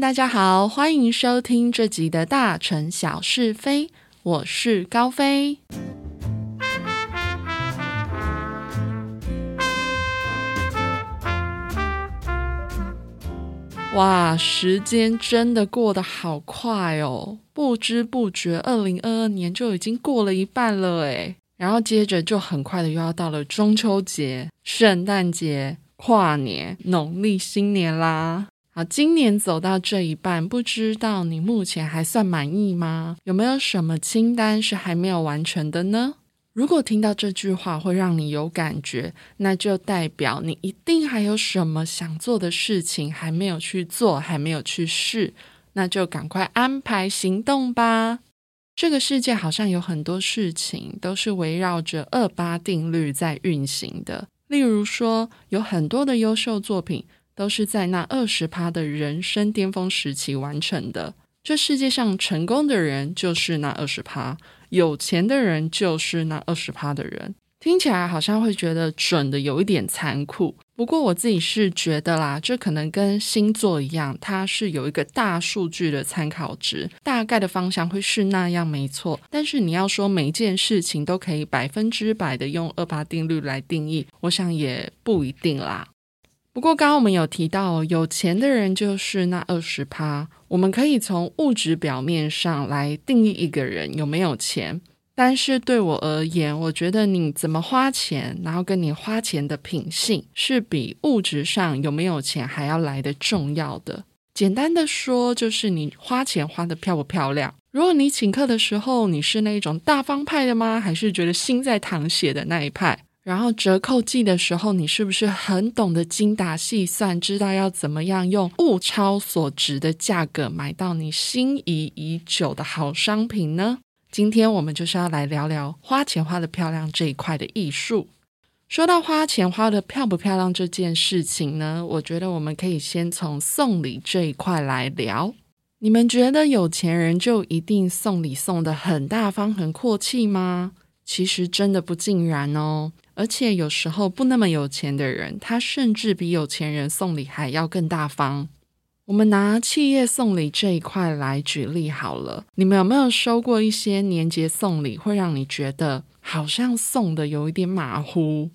大家好，欢迎收听这集的大城小是非，我是高飞。哇，时间真的过得好快哦，不知不觉，二零二二年就已经过了一半了诶然后接着就很快的又要到了中秋节、圣诞节、跨年、农历新年啦。啊，今年走到这一半，不知道你目前还算满意吗？有没有什么清单是还没有完成的呢？如果听到这句话会让你有感觉，那就代表你一定还有什么想做的事情还没有去做，还没有去试，那就赶快安排行动吧。这个世界好像有很多事情都是围绕着二八定律在运行的，例如说，有很多的优秀作品都是在那二十趴的人生巅峰时期完成的。这世界上成功的人就是那二十趴。有钱的人就是那二十趴的人，听起来好像会觉得准的有一点残酷。不过我自己是觉得啦，这可能跟星座一样，它是有一个大数据的参考值，大概的方向会是那样，没错。但是你要说每件事情都可以百分之百的用二八定律来定义，我想也不一定啦。不过刚刚我们有提到，有钱的人就是那二十趴。我们可以从物质表面上来定义一个人有没有钱，但是对我而言，我觉得你怎么花钱，然后跟你花钱的品性，是比物质上有没有钱还要来的重要的。简单的说，就是你花钱花的漂不漂亮。如果你请客的时候，你是那一种大方派的吗？还是觉得心在淌血的那一派？然后折扣季的时候，你是不是很懂得精打细算，知道要怎么样用物超所值的价格买到你心仪已久的好商品呢？今天我们就是要来聊聊花钱花的漂亮这一块的艺术。说到花钱花的漂不漂亮这件事情呢，我觉得我们可以先从送礼这一块来聊。你们觉得有钱人就一定送礼送的很大方、很阔气吗？其实真的不尽然哦。而且有时候不那么有钱的人，他甚至比有钱人送礼还要更大方。我们拿企业送礼这一块来举例好了，你们有没有收过一些年节送礼，会让你觉得好像送的有一点马虎？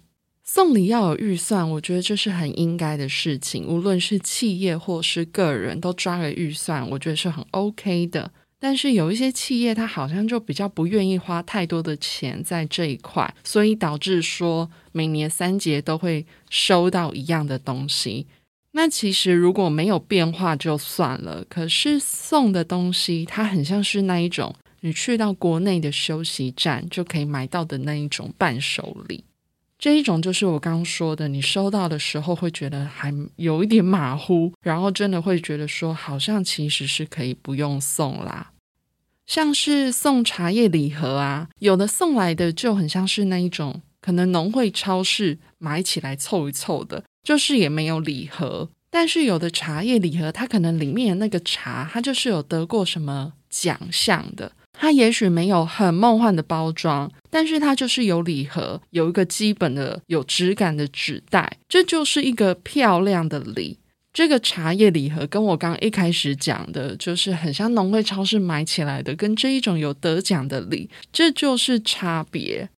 送礼要有预算，我觉得这是很应该的事情，无论是企业或是个人，都抓个预算，我觉得是很 OK 的。但是有一些企业，它好像就比较不愿意花太多的钱在这一块，所以导致说每年三节都会收到一样的东西。那其实如果没有变化就算了，可是送的东西，它很像是那一种你去到国内的休息站就可以买到的那一种伴手礼。这一种就是我刚刚说的，你收到的时候会觉得还有一点马虎，然后真的会觉得说好像其实是可以不用送啦。像是送茶叶礼盒啊，有的送来的就很像是那一种，可能农会超市买起来凑一凑的，就是也没有礼盒。但是有的茶叶礼盒，它可能里面那个茶，它就是有得过什么奖项的，它也许没有很梦幻的包装，但是它就是有礼盒，有一个基本的有质感的纸袋，这就是一个漂亮的礼。这个茶叶礼盒跟我刚一开始讲的，就是很像农会超市买起来的，跟这一种有得奖的礼，这就是差别。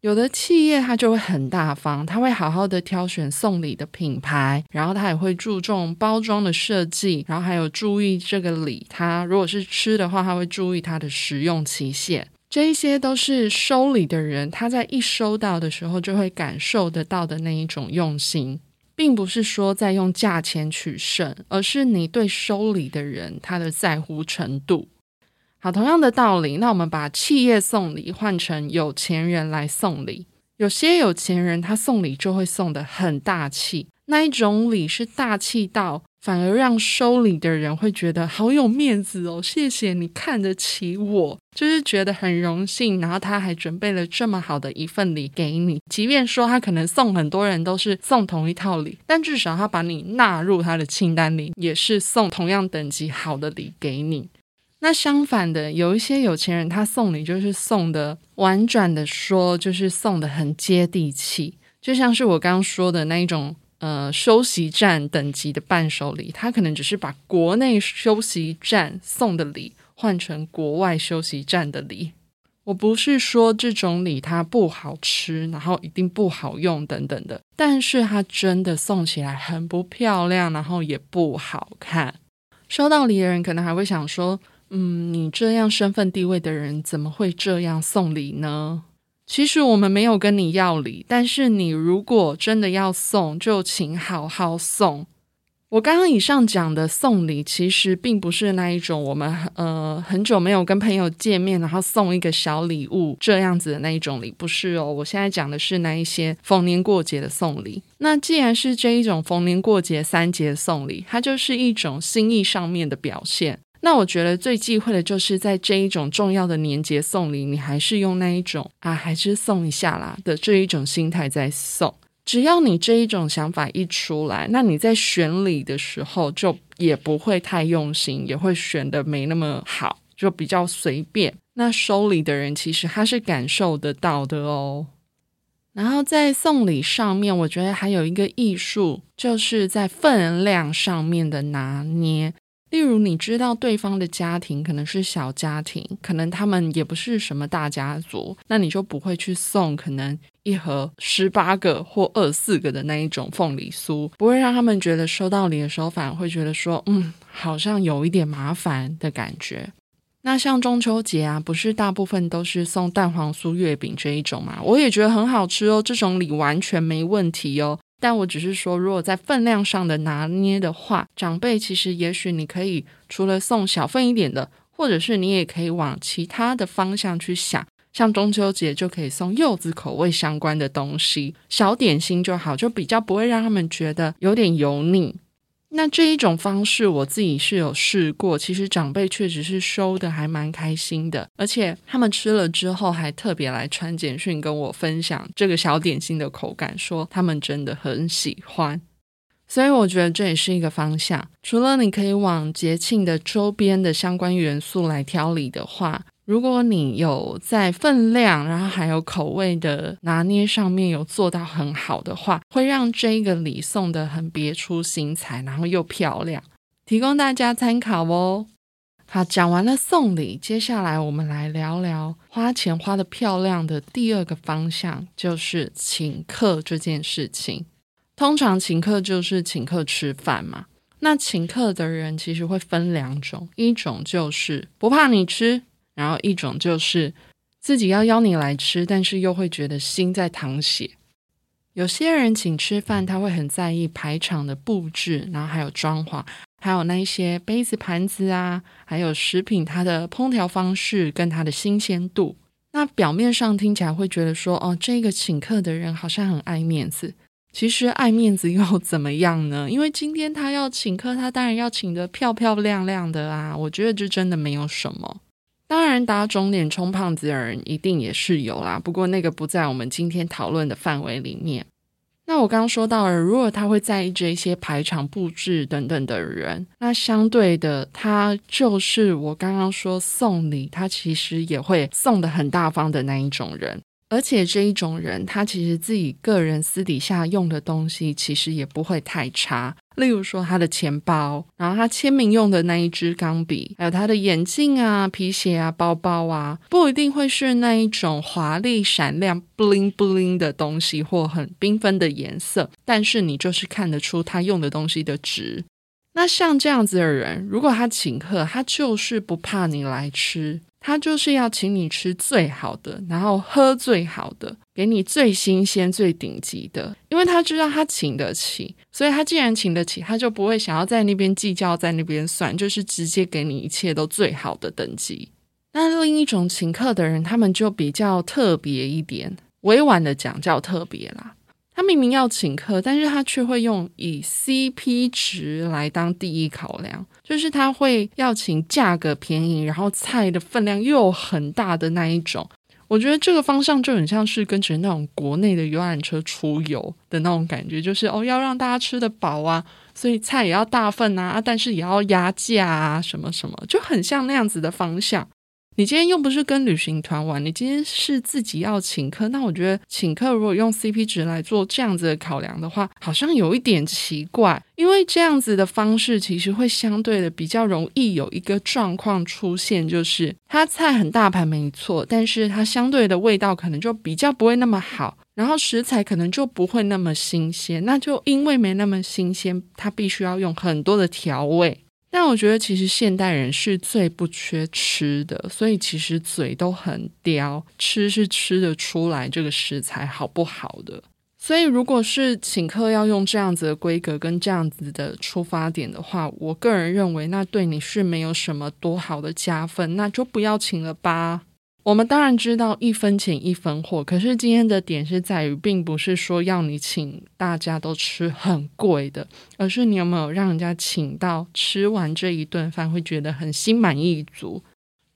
有的企业它就会很大方，他会好好的挑选送礼的品牌，然后他也会注重包装的设计，然后还有注意这个礼，它如果是吃的话，他会注意它的食用期限。这一些都是收礼的人他在一收到的时候就会感受得到的那一种用心。并不是说在用价钱取胜，而是你对收礼的人他的在乎程度。好，同样的道理，那我们把企业送礼换成有钱人来送礼，有些有钱人他送礼就会送的很大气，那一种礼是大气到。反而让收礼的人会觉得好有面子哦，谢谢你看得起我，就是觉得很荣幸。然后他还准备了这么好的一份礼给你，即便说他可能送很多人都是送同一套礼，但至少他把你纳入他的清单里，也是送同样等级好的礼给你。那相反的，有一些有钱人他送礼就是送的婉转的说，就是送的很接地气，就像是我刚刚说的那一种。呃休息站等级的伴手礼，他可能只是把国内休息站送的礼换成国外休息站的礼。我不是说这种礼它不好吃，然后一定不好用等等的，但是它真的送起来很不漂亮，然后也不好看。收到礼的人可能还会想说：“嗯，你这样身份地位的人怎么会这样送礼呢？”其实我们没有跟你要礼，但是你如果真的要送，就请好好送。我刚刚以上讲的送礼，其实并不是那一种我们呃很久没有跟朋友见面，然后送一个小礼物这样子的那一种礼，不是哦。我现在讲的是那一些逢年过节的送礼。那既然是这一种逢年过节三节送礼，它就是一种心意上面的表现。那我觉得最忌讳的就是在这一种重要的年节送礼，你还是用那一种啊，还是送一下啦的这一种心态在送。只要你这一种想法一出来，那你在选礼的时候就也不会太用心，也会选的没那么好，就比较随便。那收礼的人其实他是感受得到的哦。然后在送礼上面，我觉得还有一个艺术，就是在分量上面的拿捏。例如，你知道对方的家庭可能是小家庭，可能他们也不是什么大家族，那你就不会去送可能一盒十八个或二四个的那一种凤梨酥，不会让他们觉得收到礼的时候反而会觉得说，嗯，好像有一点麻烦的感觉。那像中秋节啊，不是大部分都是送蛋黄酥月饼这一种嘛？我也觉得很好吃哦，这种礼完全没问题哦。但我只是说，如果在分量上的拿捏的话，长辈其实也许你可以除了送小份一点的，或者是你也可以往其他的方向去想，像中秋节就可以送柚子口味相关的东西，小点心就好，就比较不会让他们觉得有点油腻。那这一种方式，我自己是有试过，其实长辈确实是收的还蛮开心的，而且他们吃了之后还特别来传简讯跟我分享这个小点心的口感，说他们真的很喜欢。所以我觉得这也是一个方向。除了你可以往节庆的周边的相关元素来挑礼的话。如果你有在分量，然后还有口味的拿捏上面有做到很好的话，会让这个礼送的很别出心裁，然后又漂亮，提供大家参考哦。好，讲完了送礼，接下来我们来聊聊花钱花的漂亮的第二个方向，就是请客这件事情。通常请客就是请客吃饭嘛。那请客的人其实会分两种，一种就是不怕你吃。然后一种就是自己要邀你来吃，但是又会觉得心在淌血。有些人请吃饭，他会很在意排场的布置，然后还有装潢，还有那一些杯子盘子啊，还有食品它的烹调方式跟它的新鲜度。那表面上听起来会觉得说，哦，这个请客的人好像很爱面子。其实爱面子又怎么样呢？因为今天他要请客，他当然要请得漂漂亮亮的啊。我觉得这真的没有什么。当然，打肿脸充胖子的人一定也是有啦。不过那个不在我们今天讨论的范围里面。那我刚刚说到了，如果他会在意这些排场布置等等的人，那相对的，他就是我刚刚说送礼，他其实也会送的很大方的那一种人。而且这一种人，他其实自己个人私底下用的东西，其实也不会太差。例如说他的钱包，然后他签名用的那一支钢笔，还有他的眼镜啊、皮鞋啊、包包啊，不一定会是那一种华丽闪亮、bling bling 的东西或很缤纷的颜色，但是你就是看得出他用的东西的值。那像这样子的人，如果他请客，他就是不怕你来吃。他就是要请你吃最好的，然后喝最好的，给你最新鲜、最顶级的，因为他知道他请得起，所以他既然请得起，他就不会想要在那边计较，在那边算，就是直接给你一切都最好的等级。那另一种请客的人，他们就比较特别一点，委婉的讲叫特别啦。他明明要请客，但是他却会用以 CP 值来当第一考量，就是他会要请价格便宜，然后菜的分量又很大的那一种。我觉得这个方向就很像是跟着那种国内的游览车出游的那种感觉，就是哦要让大家吃得饱啊，所以菜也要大份啊，但是也要压价啊，什么什么，就很像那样子的方向。你今天又不是跟旅行团玩，你今天是自己要请客，那我觉得请客如果用 CP 值来做这样子的考量的话，好像有一点奇怪，因为这样子的方式其实会相对的比较容易有一个状况出现，就是它菜很大盘没错，但是它相对的味道可能就比较不会那么好，然后食材可能就不会那么新鲜，那就因为没那么新鲜，它必须要用很多的调味。但我觉得，其实现代人是最不缺吃的，所以其实嘴都很刁，吃是吃得出来这个食材好不好的。所以，如果是请客要用这样子的规格跟这样子的出发点的话，我个人认为那对你是没有什么多好的加分，那就不要请了吧。我们当然知道一分钱一分货，可是今天的点是在于，并不是说要你请大家都吃很贵的，而是你有没有让人家请到吃完这一顿饭会觉得很心满意足。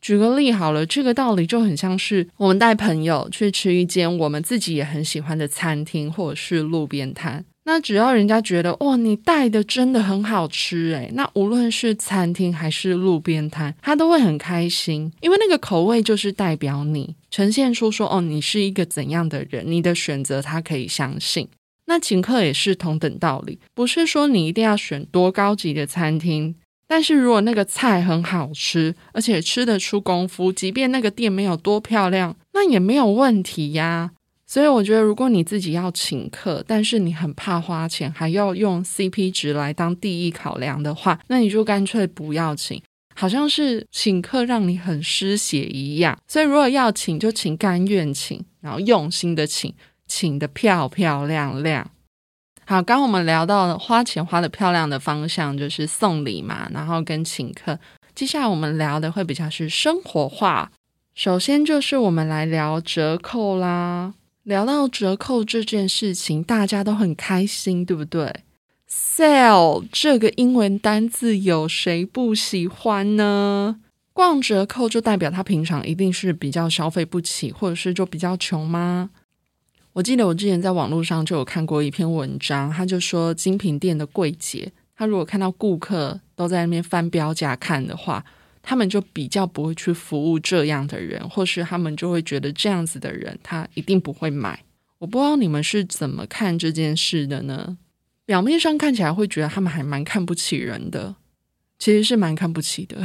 举个例好了，这个道理就很像是我们带朋友去吃一间我们自己也很喜欢的餐厅，或者是路边摊。那只要人家觉得哇，你带的真的很好吃诶，那无论是餐厅还是路边摊，他都会很开心，因为那个口味就是代表你呈现出说哦，你是一个怎样的人，你的选择他可以相信。那请客也是同等道理，不是说你一定要选多高级的餐厅，但是如果那个菜很好吃，而且吃得出功夫，即便那个店没有多漂亮，那也没有问题呀。所以我觉得，如果你自己要请客，但是你很怕花钱，还要用 CP 值来当第一考量的话，那你就干脆不要请，好像是请客让你很失血一样。所以如果要请，就请甘愿请，然后用心的请，请的漂漂亮亮。好，刚我们聊到花钱花的漂亮的方向就是送礼嘛，然后跟请客。接下来我们聊的会比较是生活化，首先就是我们来聊折扣啦。聊到折扣这件事情，大家都很开心，对不对？Sale 这个英文单字，有谁不喜欢呢？逛折扣就代表他平常一定是比较消费不起，或者是就比较穷吗？我记得我之前在网络上就有看过一篇文章，他就说精品店的柜姐，他如果看到顾客都在那边翻标价看的话。他们就比较不会去服务这样的人，或是他们就会觉得这样子的人他一定不会买。我不知道你们是怎么看这件事的呢？表面上看起来会觉得他们还蛮看不起人的，其实是蛮看不起的。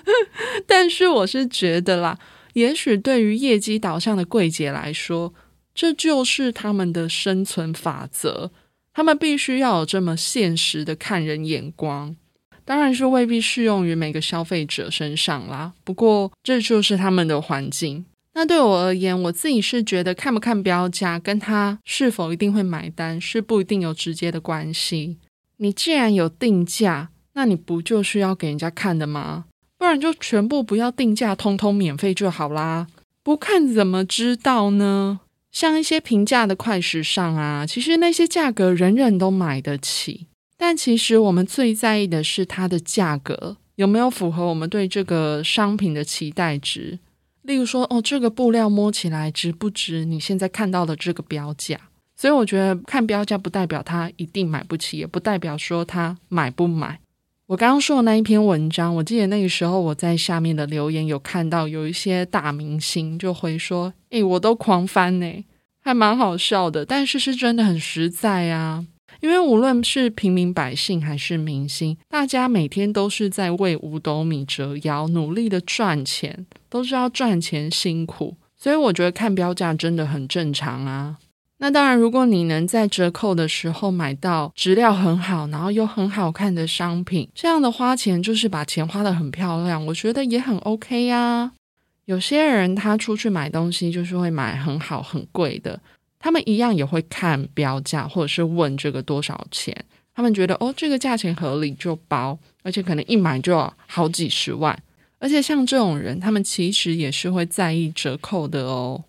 但是我是觉得啦，也许对于业绩导向的柜姐来说，这就是他们的生存法则，他们必须要有这么现实的看人眼光。当然是未必适用于每个消费者身上啦。不过这就是他们的环境。那对我而言，我自己是觉得看不看标价跟他是否一定会买单是不一定有直接的关系。你既然有定价，那你不就是要给人家看的吗？不然就全部不要定价，通通免费就好啦。不看怎么知道呢？像一些平价的快时尚啊，其实那些价格人人都买得起。但其实我们最在意的是它的价格有没有符合我们对这个商品的期待值。例如说，哦，这个布料摸起来值不值你现在看到的这个标价？所以我觉得看标价不代表他一定买不起，也不代表说他买不买。我刚刚说的那一篇文章，我记得那个时候我在下面的留言有看到有一些大明星就回说：“诶，我都狂翻呢，还蛮好笑的。”但是是真的很实在啊。因为无论是平民百姓还是明星，大家每天都是在为五斗米折腰，努力的赚钱，都是要赚钱辛苦，所以我觉得看标价真的很正常啊。那当然，如果你能在折扣的时候买到质料很好，然后又很好看的商品，这样的花钱就是把钱花的很漂亮，我觉得也很 OK 呀。有些人他出去买东西就是会买很好很贵的。他们一样也会看标价，或者是问这个多少钱。他们觉得哦，这个价钱合理就包，而且可能一买就好几十万。而且像这种人，他们其实也是会在意折扣的哦。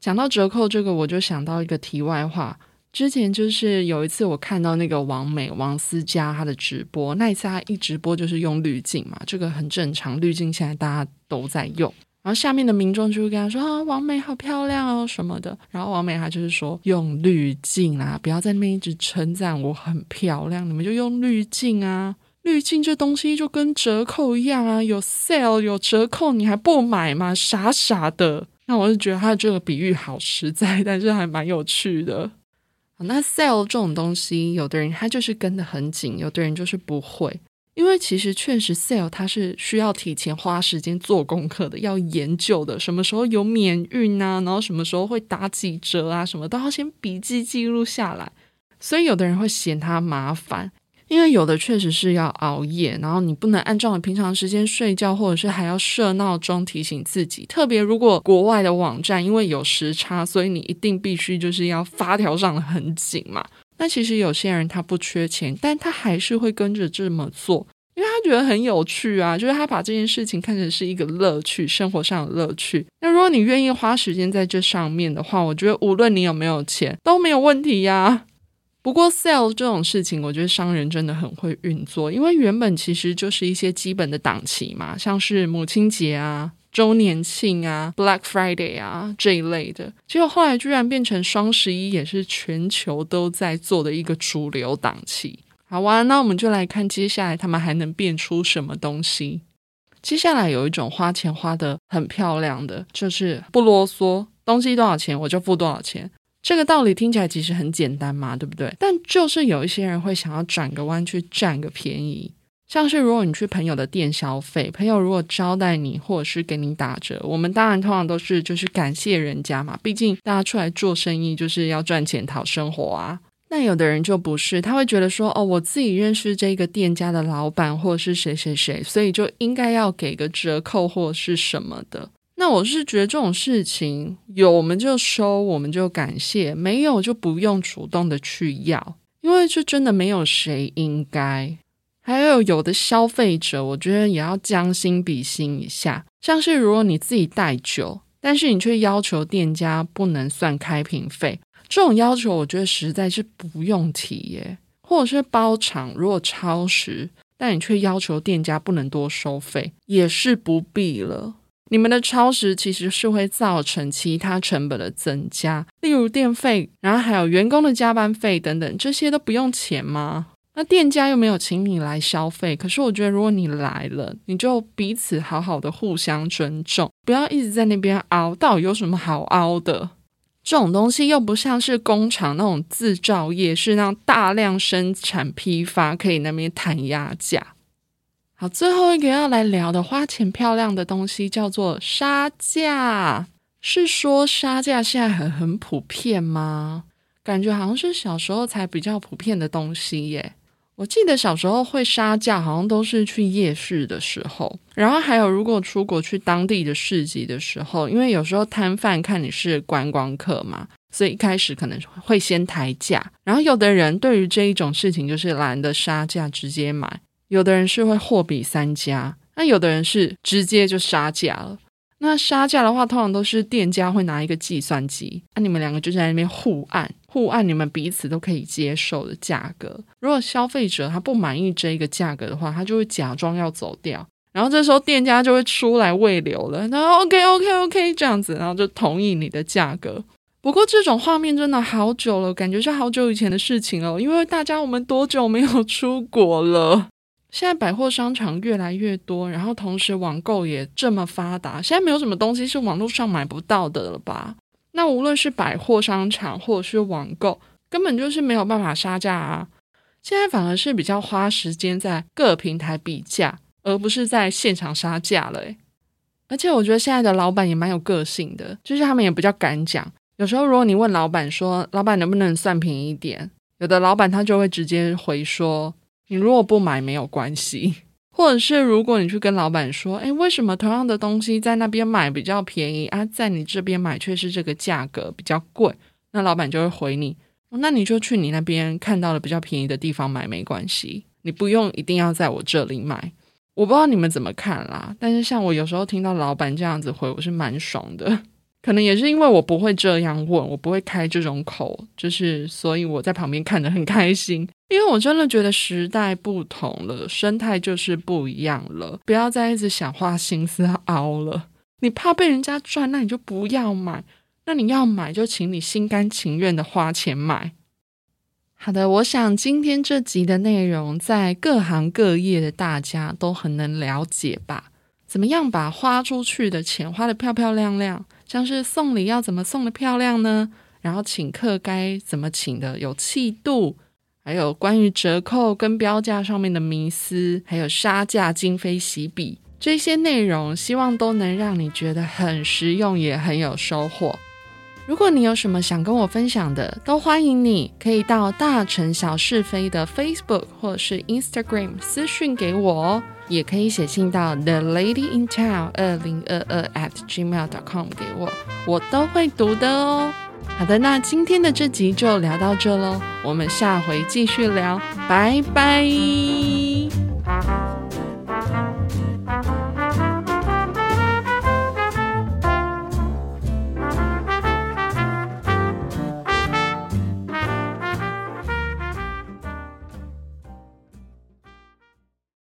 讲到折扣这个，我就想到一个题外话。之前就是有一次我看到那个王美王思佳她的直播，那一次她一直播就是用滤镜嘛，这个很正常，滤镜现在大家都在用。然后下面的民众就会跟他说：“啊，王美好漂亮哦，什么的。”然后王美她就是说：“用滤镜啊，不要在那边一直称赞我很漂亮，你们就用滤镜啊。滤镜这东西就跟折扣一样啊，有 sale 有折扣，你还不买吗？傻傻的。那我就觉得他这个比喻好实在，但是还蛮有趣的。那 sale 这种东西，有的人他就是跟得很紧，有的人就是不会。因为其实确实 sale 它是需要提前花时间做功课的，要研究的，什么时候有免运啊，然后什么时候会打几折啊，什么都要先笔记记录下来。所以有的人会嫌它麻烦。因为有的确实是要熬夜，然后你不能按照你平常时间睡觉，或者是还要设闹钟提醒自己。特别如果国外的网站因为有时差，所以你一定必须就是要发条上的很紧嘛。那其实有些人他不缺钱，但他还是会跟着这么做，因为他觉得很有趣啊，就是他把这件事情看成是一个乐趣，生活上的乐趣。那如果你愿意花时间在这上面的话，我觉得无论你有没有钱都没有问题呀。不过，sale 这种事情，我觉得商人真的很会运作，因为原本其实就是一些基本的档期嘛，像是母亲节啊、周年庆啊、Black Friday 啊这一类的，结果后来居然变成双十一，也是全球都在做的一个主流档期。好哇，那我们就来看接下来他们还能变出什么东西。接下来有一种花钱花的很漂亮的，就是不啰嗦，东西多少钱我就付多少钱。这个道理听起来其实很简单嘛，对不对？但就是有一些人会想要转个弯去占个便宜，像是如果你去朋友的店消费，朋友如果招待你或者是给你打折，我们当然通常都是就是感谢人家嘛，毕竟大家出来做生意就是要赚钱讨生活啊。那有的人就不是，他会觉得说，哦，我自己认识这个店家的老板或者是谁谁谁，所以就应该要给个折扣或是什么的。那我是觉得这种事情有我们就收，我们就感谢；没有就不用主动的去要，因为这真的没有谁应该。还有有的消费者，我觉得也要将心比心一下。像是如果你自己带酒，但是你却要求店家不能算开瓶费，这种要求我觉得实在是不用提耶。或者是包场，如果超时，但你却要求店家不能多收费，也是不必了。你们的超时其实是会造成其他成本的增加，例如电费，然后还有员工的加班费等等，这些都不用钱吗？那店家又没有请你来消费，可是我觉得如果你来了，你就彼此好好的互相尊重，不要一直在那边凹，到底有什么好凹的？这种东西又不像是工厂那种制造业，是那样大量生产批发，可以那边谈压价。好，最后一个要来聊的花钱漂亮的东西叫做杀价。是说杀价现在很很普遍吗？感觉好像是小时候才比较普遍的东西耶。我记得小时候会杀价，好像都是去夜市的时候，然后还有如果出国去当地的市集的时候，因为有时候摊贩看你是观光客嘛，所以一开始可能会先抬价。然后有的人对于这一种事情就是懒得杀价，直接买。有的人是会货比三家，那有的人是直接就杀价了。那杀价的话，通常都是店家会拿一个计算机，那你们两个就在那边互按，互按你们彼此都可以接受的价格。如果消费者他不满意这一个价格的话，他就会假装要走掉，然后这时候店家就会出来喂流了，然后 OK OK OK 这样子，然后就同意你的价格。不过这种画面真的好久了，感觉是好久以前的事情了，因为大家我们多久没有出国了？现在百货商场越来越多，然后同时网购也这么发达，现在没有什么东西是网络上买不到的了吧？那无论是百货商场或者是网购，根本就是没有办法杀价啊！现在反而是比较花时间在各平台比价，而不是在现场杀价了。而且我觉得现在的老板也蛮有个性的，就是他们也比较敢讲。有时候如果你问老板说：“老板能不能算便宜一点？”有的老板他就会直接回说。你如果不买没有关系，或者是如果你去跟老板说，哎，为什么同样的东西在那边买比较便宜啊，在你这边买却是这个价格比较贵，那老板就会回你，那你就去你那边看到了比较便宜的地方买没关系，你不用一定要在我这里买。我不知道你们怎么看啦，但是像我有时候听到老板这样子回，我是蛮爽的。可能也是因为我不会这样问，我不会开这种口，就是所以我在旁边看着很开心。因为我真的觉得时代不同了，生态就是不一样了。不要再一直想花心思熬了。你怕被人家赚，那你就不要买。那你要买，就请你心甘情愿的花钱买。好的，我想今天这集的内容，在各行各业的大家都很能了解吧？怎么样把花出去的钱花得漂漂亮亮？像是送礼要怎么送的漂亮呢？然后请客该怎么请的有气度？还有关于折扣跟标价上面的迷思，还有杀价今非昔比这些内容，希望都能让你觉得很实用，也很有收获。如果你有什么想跟我分享的，都欢迎你可以到大城小是非的 Facebook 或者是 Instagram 私讯给我哦，也可以写信到 The Lady in Town 二零二二 at gmail.com 给我，我都会读的哦。好的，那今天的这集就聊到这喽，我们下回继续聊，拜拜。